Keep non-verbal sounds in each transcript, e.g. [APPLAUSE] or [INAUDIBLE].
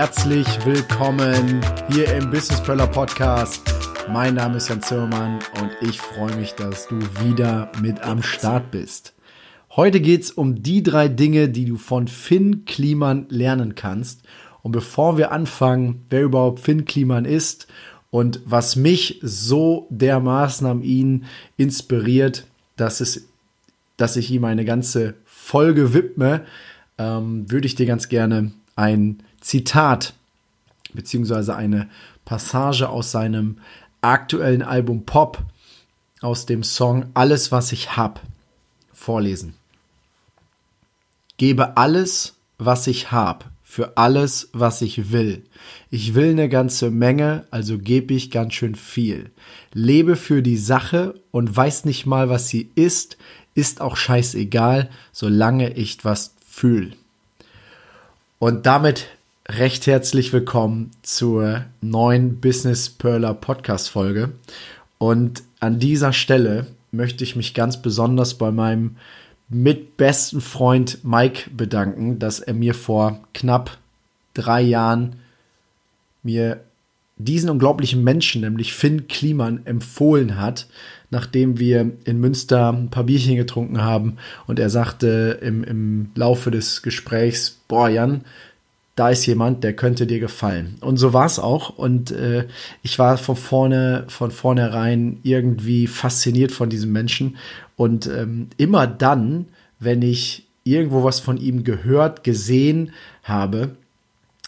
Herzlich willkommen hier im Business Pearler Podcast. Mein Name ist Jan Zimmermann und ich freue mich, dass du wieder mit am Start bist. Heute geht es um die drei Dinge, die du von Finn Kliman lernen kannst. Und bevor wir anfangen, wer überhaupt Finn Kliman ist und was mich so dermaßen an ihn inspiriert, dass, es, dass ich ihm eine ganze Folge widme, ähm, würde ich dir ganz gerne ein Zitat beziehungsweise eine Passage aus seinem aktuellen Album Pop aus dem Song Alles, was ich hab vorlesen. Gebe alles, was ich hab, für alles, was ich will. Ich will eine ganze Menge, also gebe ich ganz schön viel. Lebe für die Sache und weiß nicht mal, was sie ist, ist auch scheißegal, solange ich was fühl. Und damit recht herzlich willkommen zur neuen Business Perler Podcast Folge. Und an dieser Stelle möchte ich mich ganz besonders bei meinem mitbesten Freund Mike bedanken, dass er mir vor knapp drei Jahren mir diesen unglaublichen Menschen, nämlich Finn Kliman, empfohlen hat, nachdem wir in Münster ein paar Bierchen getrunken haben und er sagte im, im Laufe des Gesprächs, boah Jan, da ist jemand, der könnte dir gefallen. Und so war es auch. Und äh, ich war von vorne, von vornherein irgendwie fasziniert von diesem Menschen. Und ähm, immer dann, wenn ich irgendwo was von ihm gehört, gesehen habe,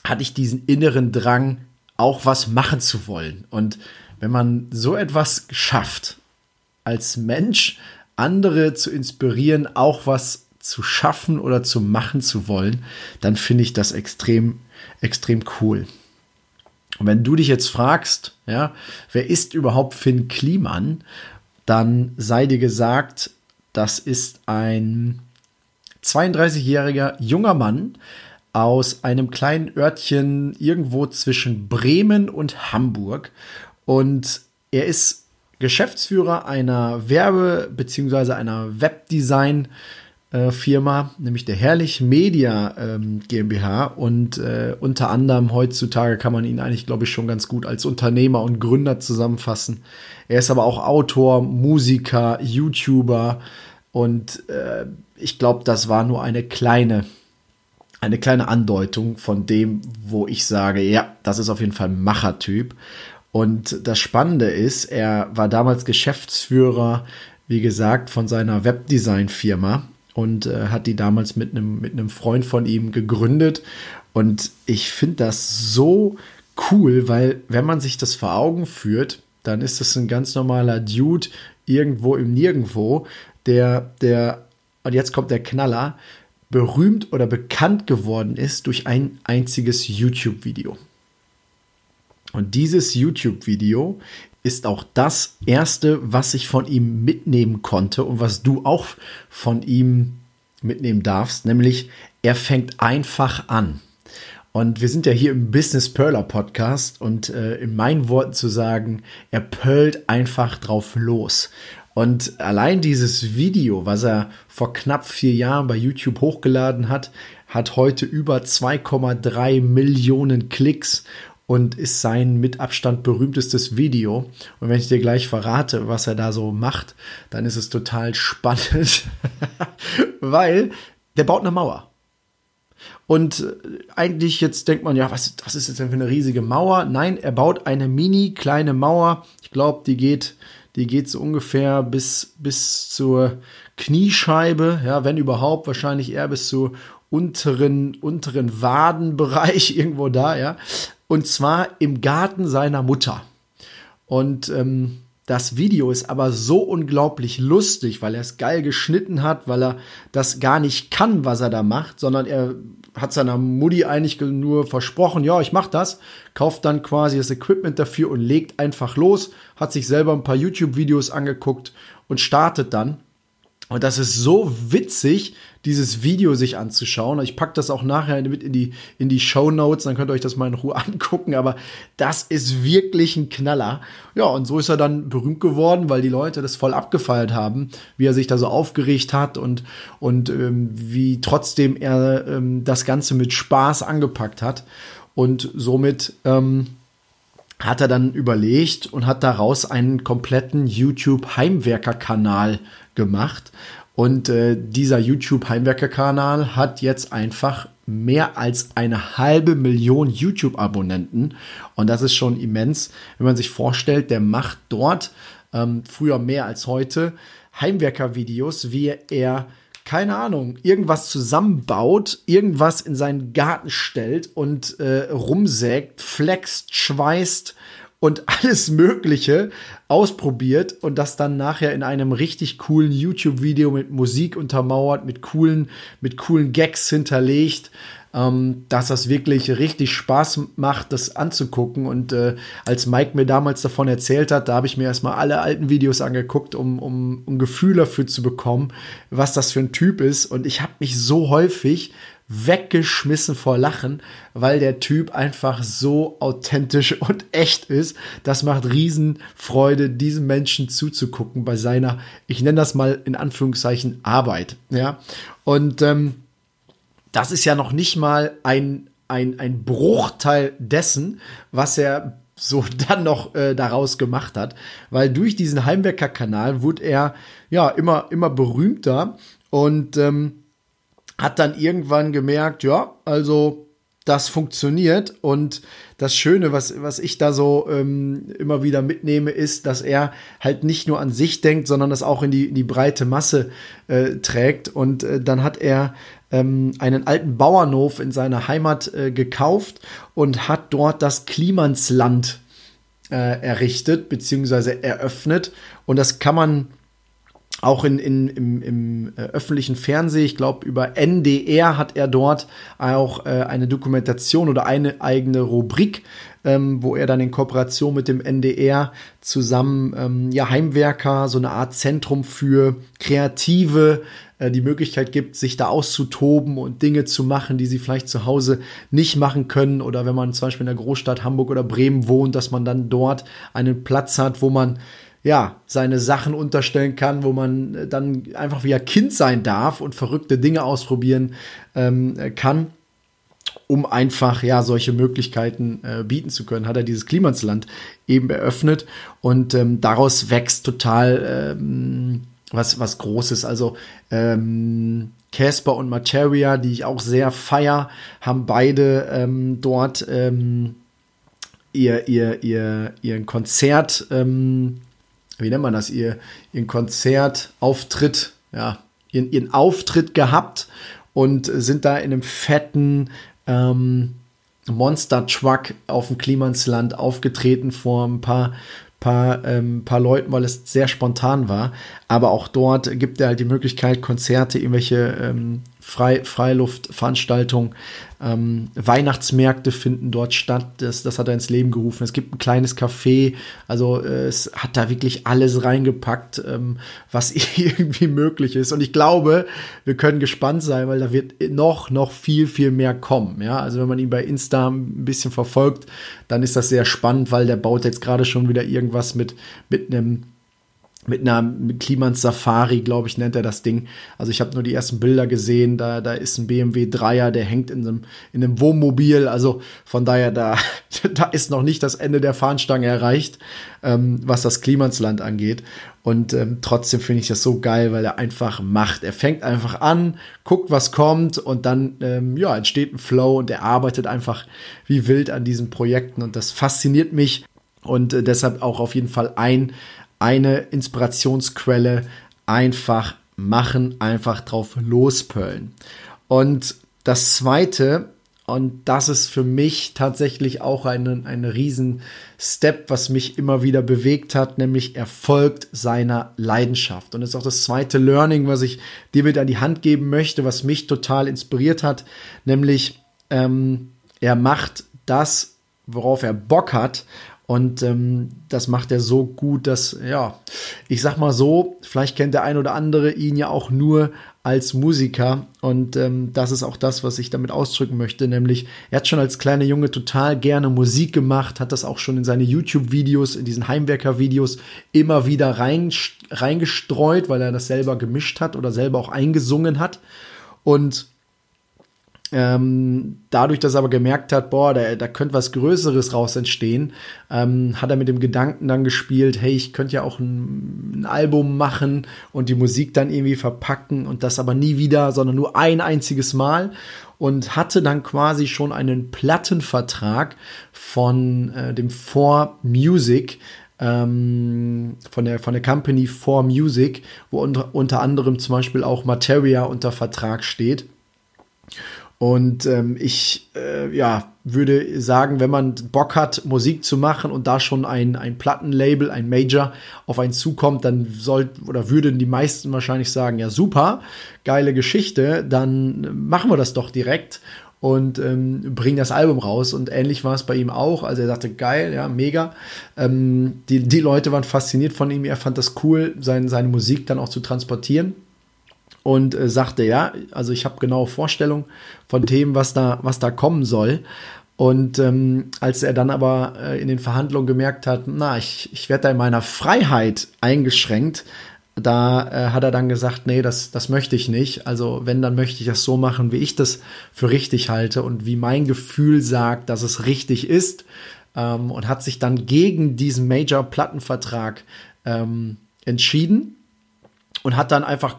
hatte ich diesen inneren Drang, auch was machen zu wollen. Und wenn man so etwas schafft, als Mensch andere zu inspirieren, auch was zu schaffen oder zu machen zu wollen, dann finde ich das extrem, extrem cool. Und wenn du dich jetzt fragst, ja, wer ist überhaupt Finn Kliman, dann sei dir gesagt, das ist ein 32-jähriger junger Mann aus einem kleinen Örtchen irgendwo zwischen Bremen und Hamburg. Und er ist Geschäftsführer einer Werbe- bzw. einer Webdesign- äh, Firma, nämlich der Herrlich Media ähm, GmbH. Und äh, unter anderem heutzutage kann man ihn eigentlich, glaube ich, schon ganz gut als Unternehmer und Gründer zusammenfassen. Er ist aber auch Autor, Musiker, YouTuber und äh, ich glaube, das war nur eine kleine, eine kleine Andeutung von dem, wo ich sage, ja, das ist auf jeden Fall ein Machertyp. Und das Spannende ist, er war damals Geschäftsführer, wie gesagt, von seiner Webdesign-Firma und äh, hat die damals mit einem mit einem Freund von ihm gegründet und ich finde das so cool, weil wenn man sich das vor Augen führt, dann ist das ein ganz normaler Dude irgendwo im Nirgendwo, der der und jetzt kommt der Knaller berühmt oder bekannt geworden ist durch ein einziges YouTube-Video. Und dieses YouTube-Video ist auch das erste, was ich von ihm mitnehmen konnte und was du auch von ihm mitnehmen darfst, nämlich er fängt einfach an. Und wir sind ja hier im Business Perler Podcast und äh, in meinen Worten zu sagen, er pearlt einfach drauf los. Und allein dieses Video, was er vor knapp vier Jahren bei YouTube hochgeladen hat, hat heute über 2,3 Millionen Klicks und ist sein mit Abstand berühmtestes Video. Und wenn ich dir gleich verrate, was er da so macht, dann ist es total spannend, [LAUGHS] weil der baut eine Mauer. Und äh, eigentlich jetzt denkt man, ja, was, was ist jetzt denn für eine riesige Mauer? Nein, er baut eine mini kleine Mauer. Ich glaube, die geht, die geht so ungefähr bis, bis zur Kniescheibe, ja, wenn überhaupt, wahrscheinlich eher bis zur unteren, unteren Wadenbereich [LAUGHS] irgendwo da, ja. Und zwar im Garten seiner Mutter. Und ähm, das Video ist aber so unglaublich lustig, weil er es geil geschnitten hat, weil er das gar nicht kann, was er da macht, sondern er hat seiner Mutti eigentlich nur versprochen, ja, ich mach das, kauft dann quasi das Equipment dafür und legt einfach los, hat sich selber ein paar YouTube-Videos angeguckt und startet dann. Und das ist so witzig, dieses Video sich anzuschauen. Ich packe das auch nachher mit in die, in die Show Notes, dann könnt ihr euch das mal in Ruhe [LAUGHS] angucken. Aber das ist wirklich ein Knaller. Ja, und so ist er dann berühmt geworden, weil die Leute das voll abgefeiert haben, wie er sich da so aufgeregt hat und, und ähm, wie trotzdem er ähm, das Ganze mit Spaß angepackt hat. Und somit ähm, hat er dann überlegt und hat daraus einen kompletten YouTube-Heimwerker-Kanal gemacht. Und äh, dieser YouTube-Heimwerker-Kanal hat jetzt einfach mehr als eine halbe Million YouTube-Abonnenten. Und das ist schon immens, wenn man sich vorstellt, der macht dort ähm, früher mehr als heute Heimwerker-Videos, wie er keine Ahnung, irgendwas zusammenbaut, irgendwas in seinen Garten stellt und äh, rumsägt, flext, schweißt und [LAUGHS] alles Mögliche ausprobiert und das dann nachher in einem richtig coolen YouTube-Video mit Musik untermauert, mit coolen, mit coolen Gags hinterlegt, ähm, dass das wirklich richtig Spaß macht, das anzugucken. Und äh, als Mike mir damals davon erzählt hat, da habe ich mir erstmal alle alten Videos angeguckt, um, um, um ein Gefühl dafür zu bekommen, was das für ein Typ ist. Und ich habe mich so häufig weggeschmissen vor Lachen, weil der Typ einfach so authentisch [LAUGHS] und echt ist. Das macht Riesenfreude, diesem Menschen zuzugucken bei seiner, ich nenne das mal in Anführungszeichen, Arbeit. Ja, und ähm, das ist ja noch nicht mal ein, ein, ein Bruchteil dessen, was er so [LAUGHS] dann noch äh, daraus gemacht hat, weil durch diesen Heimwerker-Kanal wurde er ja immer, immer berühmter und ähm, hat dann irgendwann gemerkt, ja, also das funktioniert. Und das Schöne, was, was ich da so ähm, immer wieder mitnehme, ist, dass er halt nicht nur an sich denkt, sondern das auch in die, in die breite Masse äh, trägt. Und äh, dann hat er ähm, einen alten Bauernhof in seiner Heimat äh, gekauft und hat dort das Klimansland äh, errichtet bzw. eröffnet. Und das kann man auch in, in, im, im äh, öffentlichen Fernsehen, ich glaube über NDR hat er dort auch äh, eine Dokumentation oder eine eigene Rubrik, ähm, wo er dann in Kooperation mit dem NDR zusammen ähm, ja Heimwerker, so eine Art Zentrum für Kreative äh, die Möglichkeit gibt, sich da auszutoben und Dinge zu machen, die sie vielleicht zu Hause nicht machen können. Oder wenn man zum Beispiel in der Großstadt Hamburg oder Bremen wohnt, dass man dann dort einen Platz hat, wo man ja, seine Sachen unterstellen kann, wo man äh, dann einfach wie ein Kind sein darf und verrückte Dinge ausprobieren ähm, kann, um einfach ja solche Möglichkeiten äh, bieten zu können, hat er dieses Klimansland eben eröffnet und ähm, daraus wächst total ähm, was, was Großes. Also ähm, Casper und Materia, die ich auch sehr feier, haben beide ähm, dort ähm, ihr, ihr, ihr, ihren Konzert ähm, wie nennt man das, ihr, ihren Konzertauftritt, ja, ihren, ihren Auftritt gehabt und sind da in einem fetten ähm, Monster Truck auf dem Klimansland aufgetreten vor ein paar paar, ähm, paar Leuten, weil es sehr spontan war. Aber auch dort gibt er halt die Möglichkeit, Konzerte, irgendwelche ähm, Frei Freiluftveranstaltungen, ähm, Weihnachtsmärkte finden dort statt. Das, das hat er ins Leben gerufen. Es gibt ein kleines Café. Also äh, es hat da wirklich alles reingepackt, ähm, was [LAUGHS] irgendwie möglich ist. Und ich glaube, wir können gespannt sein, weil da wird noch, noch viel, viel mehr kommen. Ja, also wenn man ihn bei Insta ein bisschen verfolgt, dann ist das sehr spannend, weil der baut jetzt gerade schon wieder irgendwas mit, mit einem mit einer Klimans Safari, glaube ich, nennt er das Ding. Also ich habe nur die ersten Bilder gesehen, da, da ist ein BMW 3er, der hängt in einem, in einem Wohnmobil. Also von daher, da, [LAUGHS] da ist noch nicht das Ende der Fahnenstange erreicht, ähm, was das Klimansland angeht. Und ähm, trotzdem finde ich das so geil, weil er einfach macht. Er fängt einfach an, guckt, was kommt und dann ähm, ja, entsteht ein Flow und er arbeitet einfach wie wild an diesen Projekten und das fasziniert mich und äh, deshalb auch auf jeden Fall ein eine Inspirationsquelle einfach machen, einfach drauf lospöllen. Und das zweite, Und das ist für mich tatsächlich auch ein, ein Riesen-Step, was mich immer wieder bewegt hat, nämlich er folgt seiner Leidenschaft. Und das ist auch das zweite Learning, was ich dir mit an die Hand geben möchte, was mich total inspiriert hat, nämlich ähm, er macht das, worauf er Bock hat und ähm, das macht er so gut, dass, ja, ich sag mal so, vielleicht kennt der ein oder andere ihn ja auch nur als Musiker. Und ähm, das ist auch das, was ich damit ausdrücken möchte. Nämlich, er hat schon als kleiner Junge total gerne Musik gemacht, hat das auch schon in seine YouTube-Videos, in diesen Heimwerker-Videos immer wieder rein, reingestreut, weil er das selber gemischt hat oder selber auch eingesungen hat. Und ähm, dadurch, dass er aber gemerkt hat, boah, da, da könnte was Größeres raus entstehen, ähm, hat er mit dem Gedanken dann gespielt, hey, ich könnte ja auch ein, ein, Album machen und die Musik dann irgendwie verpacken und das aber nie wieder, sondern nur ein einziges Mal und hatte dann quasi schon einen Plattenvertrag von äh, dem For Music, ähm, von der von der Company For Music, wo unter, unter anderem zum Beispiel auch Materia unter Vertrag steht. Und ähm, ich äh, ja, würde sagen, wenn man Bock hat, Musik zu machen und da schon ein, ein Plattenlabel, ein Major auf einen zukommt, dann soll oder würden die meisten wahrscheinlich sagen, ja super, geile Geschichte, dann machen wir das doch direkt und ähm, bringen das Album raus. Und ähnlich war es bei ihm auch. Also er sagte, geil, ja, mega. Ähm, die, die Leute waren fasziniert von ihm, er fand das cool, sein, seine Musik dann auch zu transportieren und äh, sagte, ja, also ich habe genaue Vorstellung von Themen, was da, was da kommen soll. Und ähm, als er dann aber äh, in den Verhandlungen gemerkt hat, na, ich, ich werde da in meiner Freiheit eingeschränkt, da äh, hat er dann gesagt, nee, das, das möchte ich nicht. Also wenn, dann möchte ich das so machen, wie ich das für richtig halte und wie mein Gefühl sagt, dass es richtig ist. Ähm, und hat sich dann gegen diesen Major-Plattenvertrag ähm, entschieden und hat dann einfach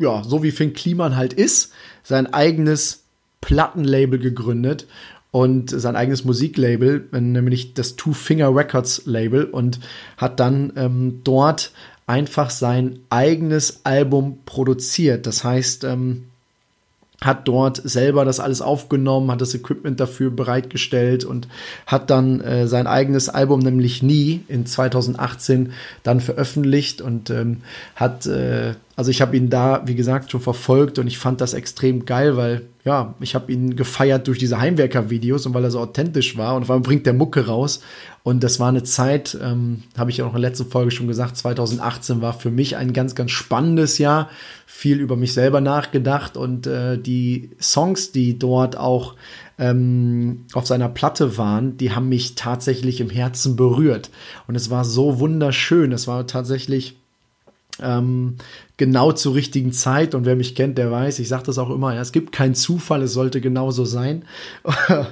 ja, so wie Finn Kliman halt ist, sein eigenes Plattenlabel gegründet und sein eigenes Musiklabel, nämlich das Two Finger Records Label und hat dann ähm, dort einfach sein eigenes Album produziert. Das heißt, ähm, hat dort selber das alles aufgenommen, hat das Equipment dafür bereitgestellt und hat dann äh, sein eigenes Album, nämlich Nie, in 2018 dann veröffentlicht und ähm, hat äh, also ich habe ihn da, wie gesagt, schon verfolgt und ich fand das extrem geil, weil ja, ich habe ihn gefeiert durch diese Heimwerker-Videos und weil er so authentisch war und vor allem bringt der Mucke raus. Und das war eine Zeit, ähm, habe ich ja auch in der letzten Folge schon gesagt, 2018 war für mich ein ganz, ganz spannendes Jahr. Viel über mich selber nachgedacht und äh, die Songs, die dort auch ähm, auf seiner Platte waren, die haben mich tatsächlich im Herzen berührt. Und es war so wunderschön. Es war tatsächlich ähm, genau zur richtigen Zeit. Und wer mich kennt, der weiß, ich sage das auch immer, ja, es gibt keinen Zufall, es sollte genauso sein. [LAUGHS]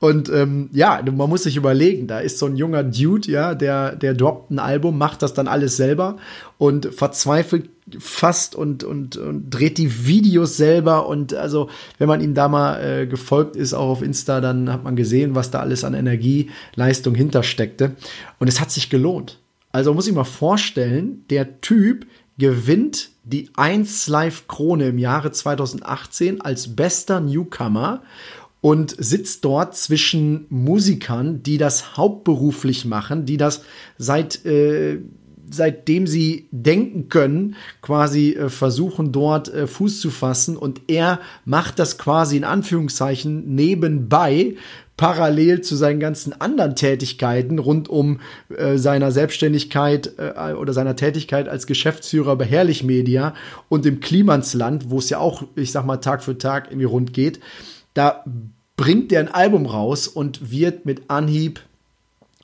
und ähm, ja, man muss sich überlegen, da ist so ein junger Dude, ja, der, der droppt ein Album, macht das dann alles selber und verzweifelt fast und, und, und dreht die Videos selber. Und also, wenn man ihm da mal äh, gefolgt ist, auch auf Insta, dann hat man gesehen, was da alles an Energieleistung hintersteckte. Und es hat sich gelohnt. Also muss ich mal vorstellen, der Typ gewinnt die 1 Live Krone im Jahre 2018 als bester Newcomer und sitzt dort zwischen Musikern, die das hauptberuflich machen, die das seit äh, seitdem sie denken können, quasi äh, versuchen dort äh, Fuß zu fassen. Und er macht das quasi in Anführungszeichen nebenbei parallel zu seinen ganzen anderen Tätigkeiten rund um äh, seiner Selbstständigkeit äh, oder seiner Tätigkeit als Geschäftsführer bei Herrlich Media und im Klimansland, wo es ja auch, ich sag mal, Tag für Tag irgendwie rund geht, da bringt der ein Album raus und wird mit Anhieb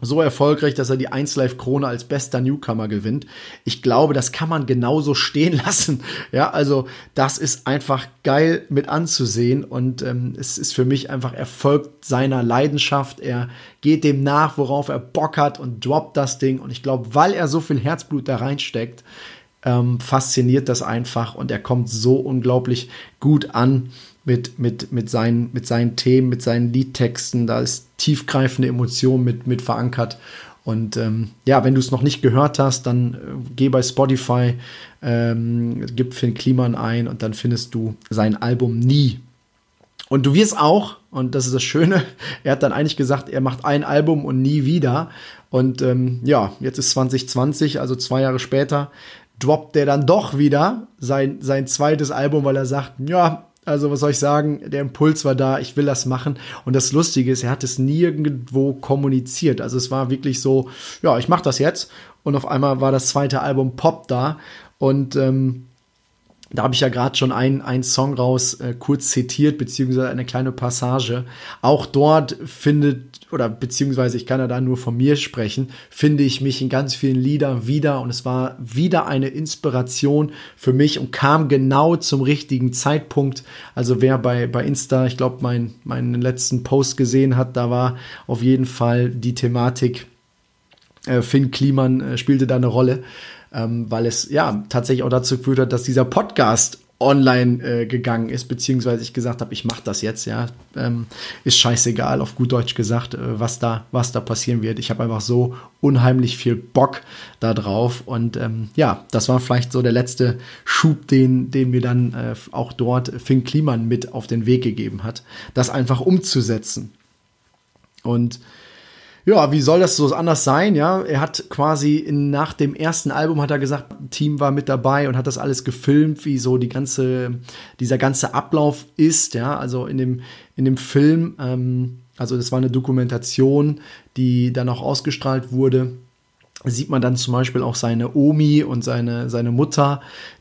so erfolgreich, dass er die 1 Live Krone als bester Newcomer gewinnt. Ich glaube, das kann man genauso stehen [LAUGHS] lassen. Ja, also das ist einfach geil mit anzusehen und ähm, es ist für mich einfach Erfolg seiner Leidenschaft. Er geht dem nach, worauf er Bock hat und droppt das Ding und ich glaube, weil er so viel Herzblut da reinsteckt, ähm, fasziniert das einfach und er kommt so unglaublich gut an mit, mit, mit, seinen, mit seinen Themen, mit seinen Liedtexten. Da ist tiefgreifende Emotion mit, mit verankert. Und ähm, ja, wenn du es noch nicht gehört hast, dann äh, geh bei Spotify, ähm, gib Finn Kliman ein und dann findest du sein Album Nie. Und du wirst auch, und das ist das Schöne, [LAUGHS] er hat dann eigentlich gesagt, er macht ein Album und nie wieder. Und ähm, ja, jetzt ist 2020, also zwei Jahre später, droppt der dann doch wieder sein, sein zweites Album, weil er sagt, ja, also was soll ich sagen, der Impuls war da, ich will das machen. Und das Lustige ist, er hat es nirgendwo kommuniziert. Also es war wirklich so, ja, ich mache das jetzt. Und auf einmal war das zweite Album Pop da. Und ähm, da habe ich ja gerade schon einen Song raus äh, kurz zitiert, beziehungsweise eine kleine Passage. Auch dort findet, oder beziehungsweise ich kann ja da nur von mir sprechen, finde ich mich in ganz vielen Liedern wieder und es war wieder eine Inspiration für mich und kam genau zum richtigen Zeitpunkt. Also wer bei, bei Insta, ich glaube, mein, meinen letzten Post gesehen hat, da war auf jeden Fall die Thematik, äh, Finn Kliman äh, spielte da eine Rolle ähm, weil es ja tatsächlich auch dazu geführt hat, dass dieser Podcast online äh, gegangen ist, beziehungsweise ich gesagt habe, ich mache das jetzt, ja, ähm, ist scheißegal, auf gut Deutsch gesagt, äh, was da, was da passieren wird. Ich habe einfach so unheimlich viel Bock da drauf und ähm, ja, das war vielleicht so der letzte Schub, den, den mir dann äh, auch dort Finn Kliman mit auf den Weg gegeben hat, das einfach umzusetzen. Und ja, wie soll das so anders sein? Ja, er hat quasi in, nach dem ersten Album hat er gesagt, Team war mit dabei und hat das alles gefilmt, wie so die ganze, dieser ganze Ablauf ist. Ja, also in dem, in dem Film, ähm, also das war eine Dokumentation, die dann auch ausgestrahlt wurde. Sieht man dann zum Beispiel auch seine Omi und seine, seine Mutter,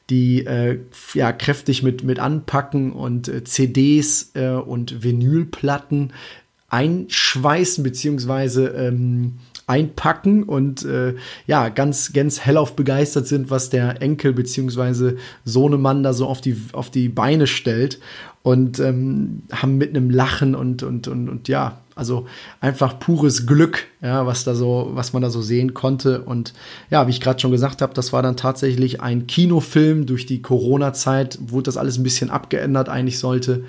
die äh, ja kräftig mit, mit anpacken und äh, CDs äh, und Vinylplatten einschweißen beziehungsweise ähm, einpacken und äh, ja, ganz, ganz hellauf begeistert sind, was der Enkel beziehungsweise Sohnemann da so auf die, auf die Beine stellt und ähm, haben mit einem Lachen und, und, und, und ja, also einfach pures Glück, ja, was da so, was man da so sehen konnte. Und ja, wie ich gerade schon gesagt habe, das war dann tatsächlich ein Kinofilm. Durch die Corona-Zeit wurde das alles ein bisschen abgeändert. Eigentlich sollte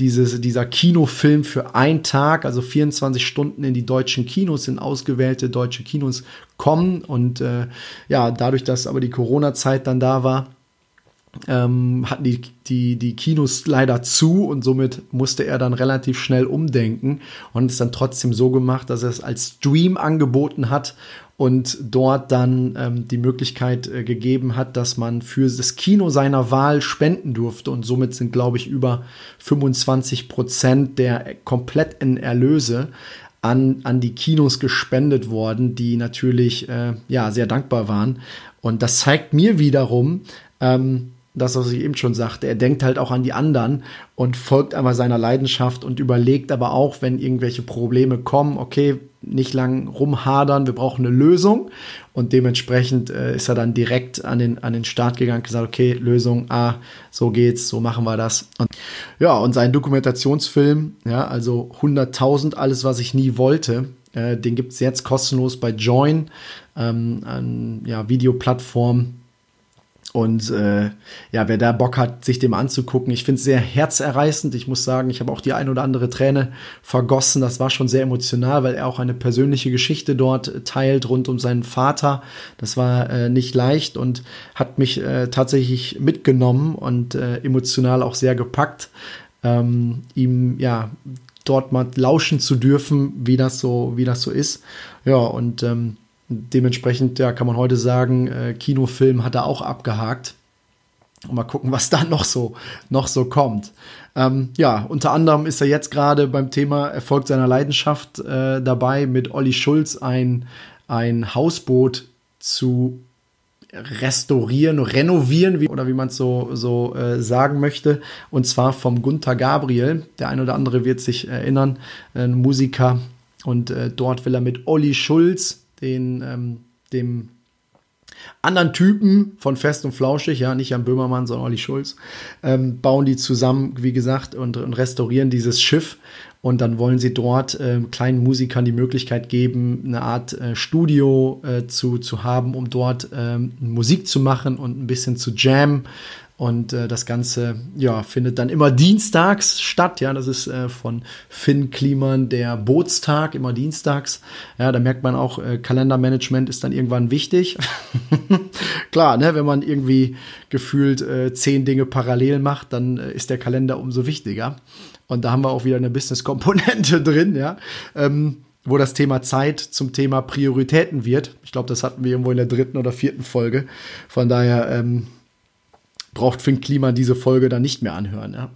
dieses, dieser Kinofilm für einen Tag, also 24 Stunden in die deutschen Kinos, in ausgewählte deutsche Kinos kommen. Und äh, ja, dadurch, dass aber die Corona-Zeit dann da war, ähm, hatten die, die, die Kinos leider zu und somit musste er dann relativ schnell umdenken und es dann trotzdem so gemacht, dass er es als Stream angeboten hat und dort dann ähm, die Möglichkeit äh, gegeben hat, dass man für das Kino seiner Wahl spenden durfte und somit sind, glaube ich, über 25 Prozent der kompletten Erlöse an, an die Kinos gespendet worden, die natürlich äh, ja sehr dankbar waren. Und das zeigt mir wiederum, ähm, das, was ich eben schon sagte, er denkt halt auch an die anderen und folgt aber seiner Leidenschaft und überlegt aber auch, wenn irgendwelche Probleme kommen, okay, nicht lang rumhadern, wir brauchen eine Lösung. Und dementsprechend äh, ist er dann direkt an den, an den Start gegangen, gesagt, okay, Lösung, ah, so geht's, so machen wir das. Und, ja, und sein Dokumentationsfilm, ja, also 100.000, alles, was ich nie wollte, äh, den gibt's jetzt kostenlos bei Join, ähm, an ja, Videoplattform und äh, ja, wer da Bock hat, sich dem anzugucken, ich finde es sehr herzerreißend. Ich muss sagen, ich habe auch die ein oder andere Träne vergossen. Das war schon sehr emotional, weil er auch eine persönliche Geschichte dort teilt rund um seinen Vater. Das war äh, nicht leicht und hat mich äh, tatsächlich mitgenommen und äh, emotional auch sehr gepackt, ähm, ihm ja dort mal lauschen zu dürfen, wie das so, wie das so ist. Ja, und ähm, Dementsprechend, ja, kann man heute sagen, äh, Kinofilm hat er auch abgehakt. Und mal gucken, was [LAUGHS] da noch so, noch so kommt. Ähm, ja, unter anderem ist er jetzt gerade beim Thema Erfolg seiner Leidenschaft äh, dabei, mit Olli Schulz ein, ein Hausboot zu restaurieren, renovieren, wie, oder wie man es so, so äh, sagen möchte. Und zwar vom Gunther Gabriel. Der ein oder andere wird sich erinnern, ein Musiker. Und äh, dort will er mit Olli Schulz den, ähm, dem anderen Typen von Fest und Flauschig, ja, nicht Jan Böhmermann, sondern Olli Schulz, ähm, bauen die zusammen, wie gesagt, und, und, restaurieren dieses Schiff. Und dann wollen sie dort äh, kleinen Musikern die Möglichkeit geben, eine Art äh, Studio äh, zu, zu haben, um dort ähm, Musik zu machen und ein bisschen zu jammen Und äh, das Ganze ja, findet dann immer dienstags statt. Ja, das ist äh, von Finn Kliman der Bootstag, immer dienstags. Ja, da merkt man auch, äh, Kalendermanagement ist dann irgendwann wichtig. [LAUGHS] Klar, ne, wenn man irgendwie gefühlt äh, zehn Dinge parallel macht, dann äh, ist der Kalender umso wichtiger. Und da haben wir auch wieder eine Business-Komponente [LAUGHS] drin, ja. Ähm, wo das Thema Zeit zum Thema Prioritäten wird. Ich glaube, das hatten wir irgendwo in der dritten oder vierten Folge. Von daher ähm, braucht Finn Klima diese Folge dann nicht mehr anhören. Ja,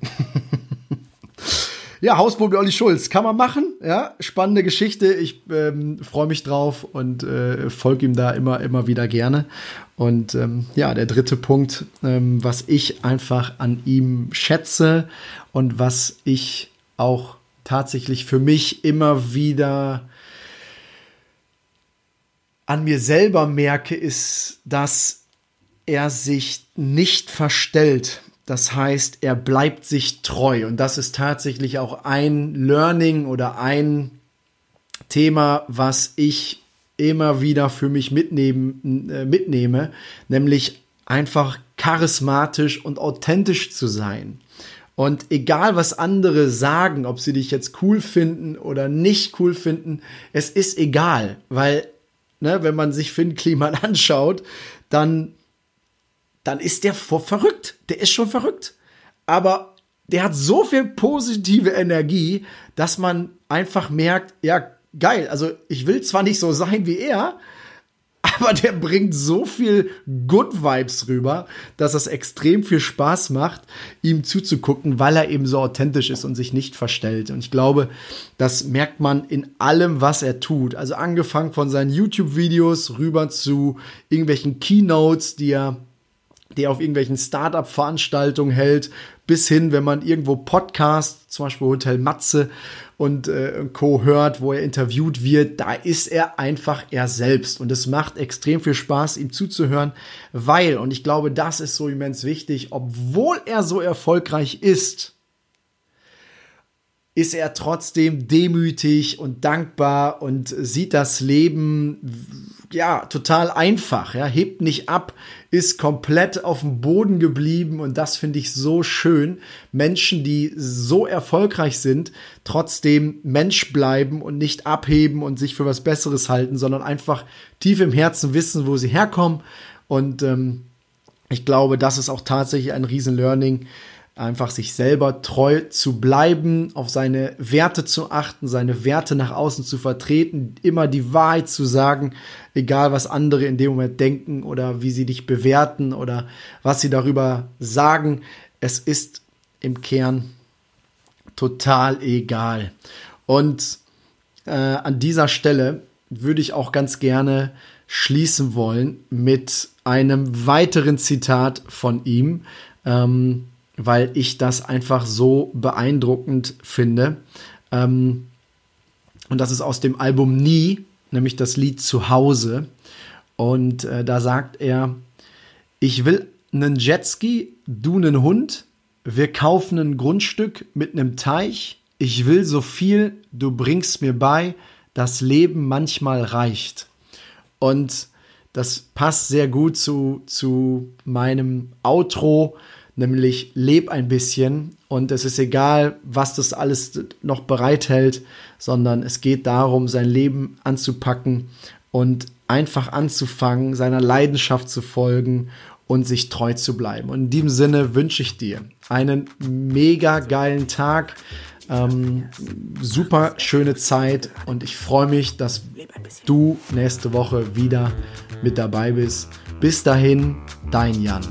ja Hausboot Olli Schulz kann man machen. Ja, spannende Geschichte. Ich ähm, freue mich drauf und äh, folge ihm da immer, immer wieder gerne. Und ähm, ja, der dritte Punkt, ähm, was ich einfach an ihm schätze und was ich auch tatsächlich für mich immer wieder an mir selber merke, ist, dass er sich nicht verstellt. Das heißt, er bleibt sich treu. Und das ist tatsächlich auch ein Learning oder ein Thema, was ich immer wieder für mich mitnehmen, äh, mitnehme, nämlich einfach charismatisch und authentisch zu sein. Und egal, was andere sagen, ob sie dich jetzt cool finden oder nicht cool finden, es ist egal, weil, ne, wenn man sich Finn Kliman [LAUGHS] anschaut, dann, dann ist der verrückt. Der ist schon verrückt. Aber der hat so viel positive Energie, dass man einfach merkt, ja, geil. Also ich will zwar nicht so sein wie er, [LAUGHS] aber der bringt so viel Good Vibes rüber, dass es extrem viel Spaß macht, ihm zuzugucken, weil er eben so authentisch ist und sich nicht verstellt. Und ich glaube, das merkt man in allem, was er tut. Also angefangen von seinen YouTube-Videos rüber zu irgendwelchen Keynotes, die er die auf irgendwelchen Startup-Veranstaltungen hält, bis hin, wenn man irgendwo Podcasts, zum Beispiel Hotel Matze und äh, Co. hört, wo er interviewt wird, da ist er einfach er selbst. Und es macht extrem viel Spaß, ihm zuzuhören, weil, und ich glaube, das ist so immens wichtig, obwohl er so erfolgreich ist, ist er trotzdem demütig und dankbar und sieht das Leben ja total einfach, ja, hebt nicht ab, ist komplett auf dem Boden geblieben und das finde ich so schön. Menschen, die so erfolgreich sind, trotzdem Mensch bleiben und nicht abheben und sich für was Besseres halten, sondern einfach tief im Herzen wissen, wo sie herkommen und ähm, ich glaube, das ist auch tatsächlich ein riesen Learning, einfach sich selber treu zu bleiben, auf seine Werte zu achten, seine Werte nach außen zu vertreten, immer die Wahrheit zu sagen, egal was andere in dem Moment denken oder wie sie dich bewerten oder was sie darüber sagen. Es ist im Kern total egal. Und äh, an dieser Stelle würde ich auch ganz gerne schließen wollen mit einem weiteren Zitat von ihm. Ähm, weil ich das einfach so beeindruckend finde. Ähm, und das ist aus dem Album Nie, nämlich das Lied Zuhause. Und äh, da sagt er, ich will einen Jetski, du einen Hund, wir kaufen ein Grundstück mit einem Teich, ich will so viel, du bringst mir bei, das Leben manchmal reicht. Und das passt sehr gut zu, zu meinem Outro, nämlich leb ein bisschen und es ist egal, was das alles noch bereithält, sondern es geht darum, sein Leben anzupacken und einfach anzufangen, seiner Leidenschaft zu folgen und sich treu zu bleiben. Und in diesem Sinne wünsche ich dir einen mega geilen Tag, ähm, super schöne Zeit und ich freue mich, dass du nächste Woche wieder mit dabei bist. Bis dahin, dein Jan.